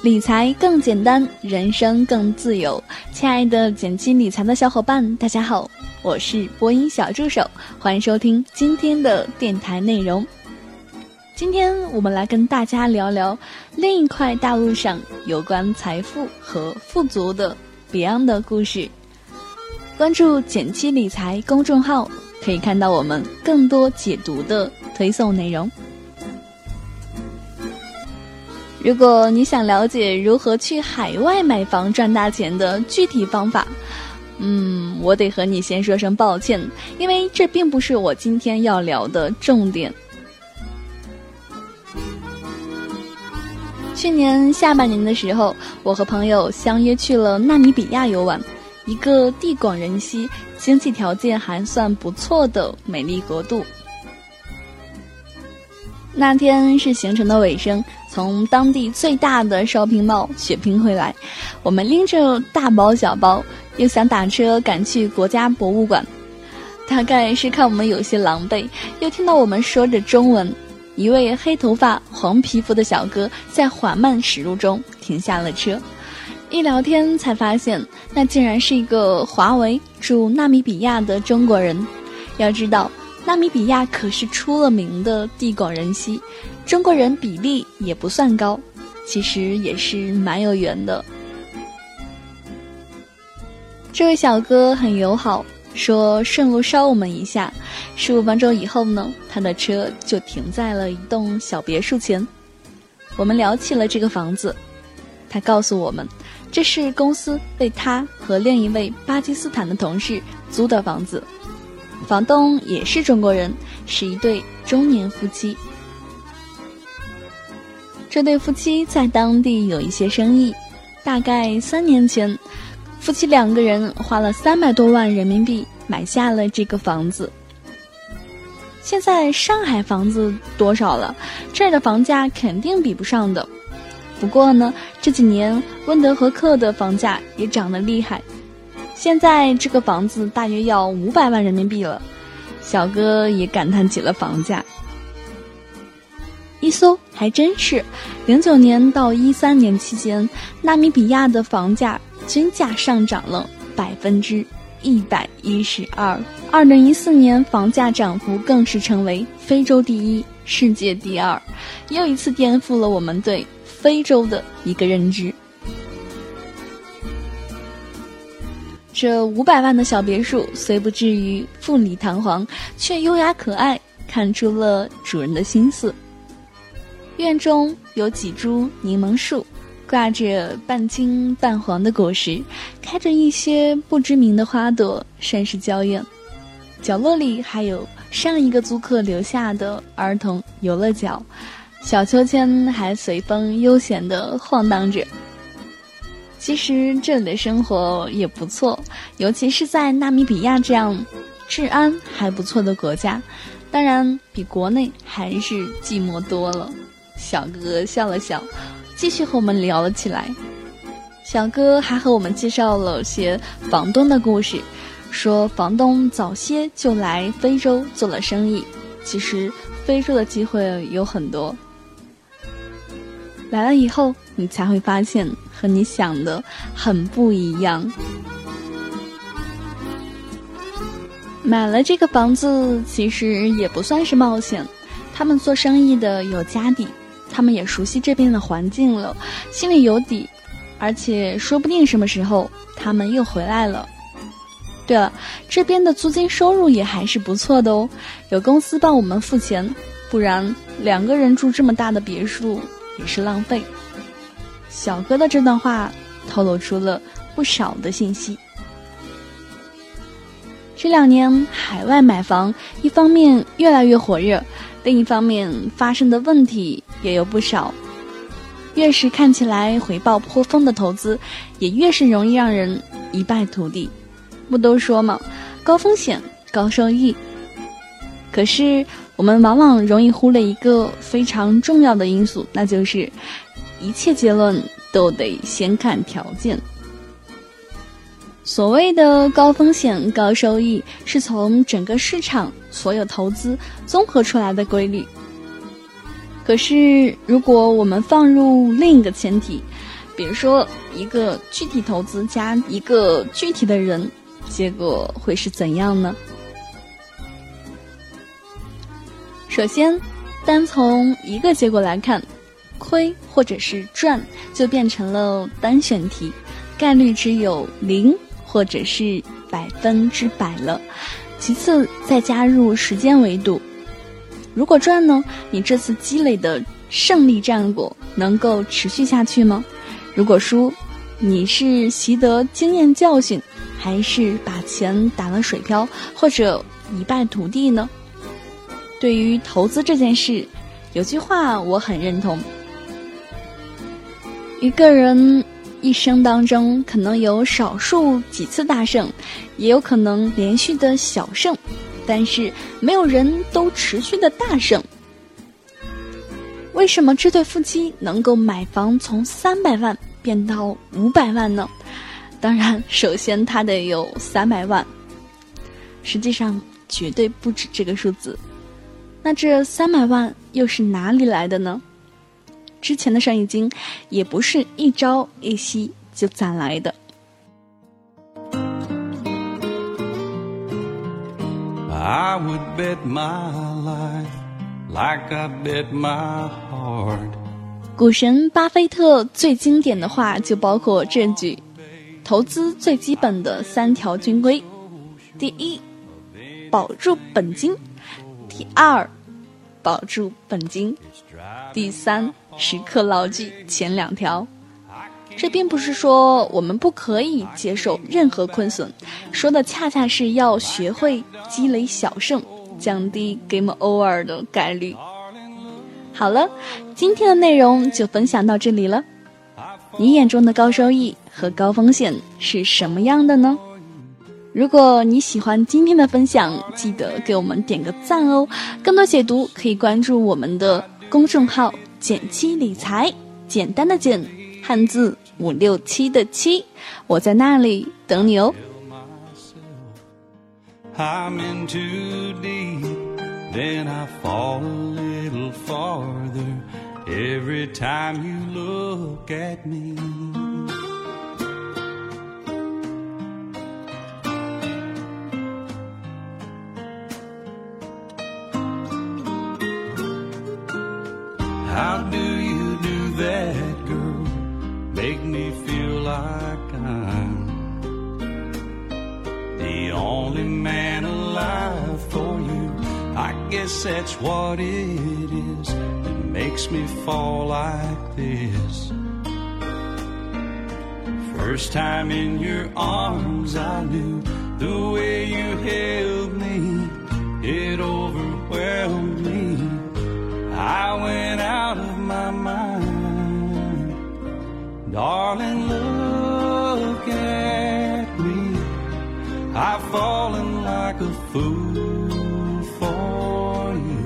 理财更简单，人生更自由。亲爱的简七理财的小伙伴，大家好，我是播音小助手，欢迎收听今天的电台内容。今天我们来跟大家聊聊另一块大陆上有关财富和富足的 Beyond 的故事。关注简七理财公众号，可以看到我们更多解读的推送内容。如果你想了解如何去海外买房赚大钱的具体方法，嗯，我得和你先说声抱歉，因为这并不是我今天要聊的重点。去年下半年的时候，我和朋友相约去了纳米比亚游玩，一个地广人稀、经济条件还算不错的美丽国度。那天是行程的尾声，从当地最大的 shopping mall 血拼回来，我们拎着大包小包，又想打车赶去国家博物馆。大概是看我们有些狼狈，又听到我们说着中文，一位黑头发、黄皮肤的小哥在缓慢驶入中停下了车。一聊天才发现，那竟然是一个华为驻纳米比亚的中国人。要知道。纳米比亚可是出了名的地广人稀，中国人比例也不算高，其实也是蛮有缘的。这位小哥很友好，说顺路捎我们一下。十五分钟以后呢，他的车就停在了一栋小别墅前。我们聊起了这个房子，他告诉我们，这是公司为他和另一位巴基斯坦的同事租的房子。房东也是中国人，是一对中年夫妻。这对夫妻在当地有一些生意，大概三年前，夫妻两个人花了三百多万人民币买下了这个房子。现在上海房子多少了？这儿的房价肯定比不上的。不过呢，这几年温德和克的房价也涨得厉害。现在这个房子大约要五百万人民币了，小哥也感叹起了房价。一搜还真是，零九年到一三年期间，纳米比亚的房价均价上涨了百分之一百一十二。二零一四年房价涨幅更是成为非洲第一、世界第二，又一次颠覆了我们对非洲的一个认知。这五百万的小别墅虽不至于富丽堂皇，却优雅可爱，看出了主人的心思。院中有几株柠檬树，挂着半青半黄的果实，开着一些不知名的花朵，甚是娇艳。角落里还有上一个租客留下的儿童游乐角，小秋千还随风悠闲地晃荡着。其实这里的生活也不错，尤其是在纳米比亚这样治安还不错的国家，当然比国内还是寂寞多了。小哥笑了笑，继续和我们聊了起来。小哥还和我们介绍了些房东的故事，说房东早些就来非洲做了生意，其实非洲的机会有很多。来了以后，你才会发现。和你想的很不一样。买了这个房子，其实也不算是冒险。他们做生意的有家底，他们也熟悉这边的环境了，心里有底。而且说不定什么时候他们又回来了。对了，这边的租金收入也还是不错的哦，有公司帮我们付钱，不然两个人住这么大的别墅也是浪费。小哥的这段话透露出了不少的信息。这两年海外买房，一方面越来越火热，另一方面发生的问题也有不少。越是看起来回报颇丰的投资，也越是容易让人一败涂地。不都说吗？高风险高收益。可是我们往往容易忽略一个非常重要的因素，那就是。一切结论都得先看条件。所谓的高风险高收益，是从整个市场所有投资综合出来的规律。可是，如果我们放入另一个前提，比如说一个具体投资加一个具体的人，结果会是怎样呢？首先，单从一个结果来看，亏或者是赚就变成了单选题，概率只有零或者是百分之百了。其次，再加入时间维度。如果赚呢，你这次积累的胜利战果能够持续下去吗？如果输，你是习得经验教训，还是把钱打了水漂，或者一败涂地呢？对于投资这件事，有句话我很认同：一个人一生当中可能有少数几次大胜，也有可能连续的小胜。但是没有人都持续的大胜。为什么这对夫妻能够买房从三百万变到五百万呢？当然，首先他得有三百万，实际上绝对不止这个数字。那这三百万又是哪里来的呢？之前的生意经也不是一朝一夕就攒来的。I would bet my life like I bet my heart。股神巴菲特最经典的话就包括这句：投资最基本的三条军规，第一，保住本金；第二，保住本金；第三，时刻牢记前两条。这并不是说我们不可以接受任何亏损，说的恰恰是要学会积累小胜，降低 game over 的概率。好了，今天的内容就分享到这里了。你眼中的高收益和高风险是什么样的呢？如果你喜欢今天的分享，记得给我们点个赞哦。更多解读可以关注我们的公众号“减七理财”，简单的简，汉字。五六七的七，我在那里等你哦。I'm in too deep, then I fall a little farther every time you look at me. How do you do that, girl? make me feel like I'm the only man alive for you. I guess that's what it is that makes me fall like this. First time in your arms, I knew the way you held me, it overwhelmed me. I went out of my mind. Darling, look at me. I've fallen like a fool for you.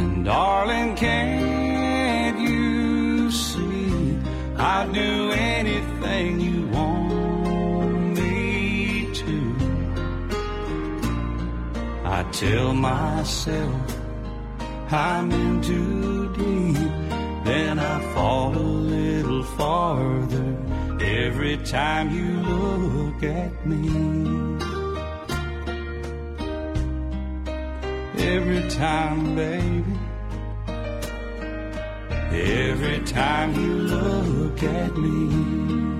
And darling, can't you see I'd do anything you want me to? I tell myself I'm in too deep then I fall a little farther every time you look at me. Every time, baby. Every time you look at me.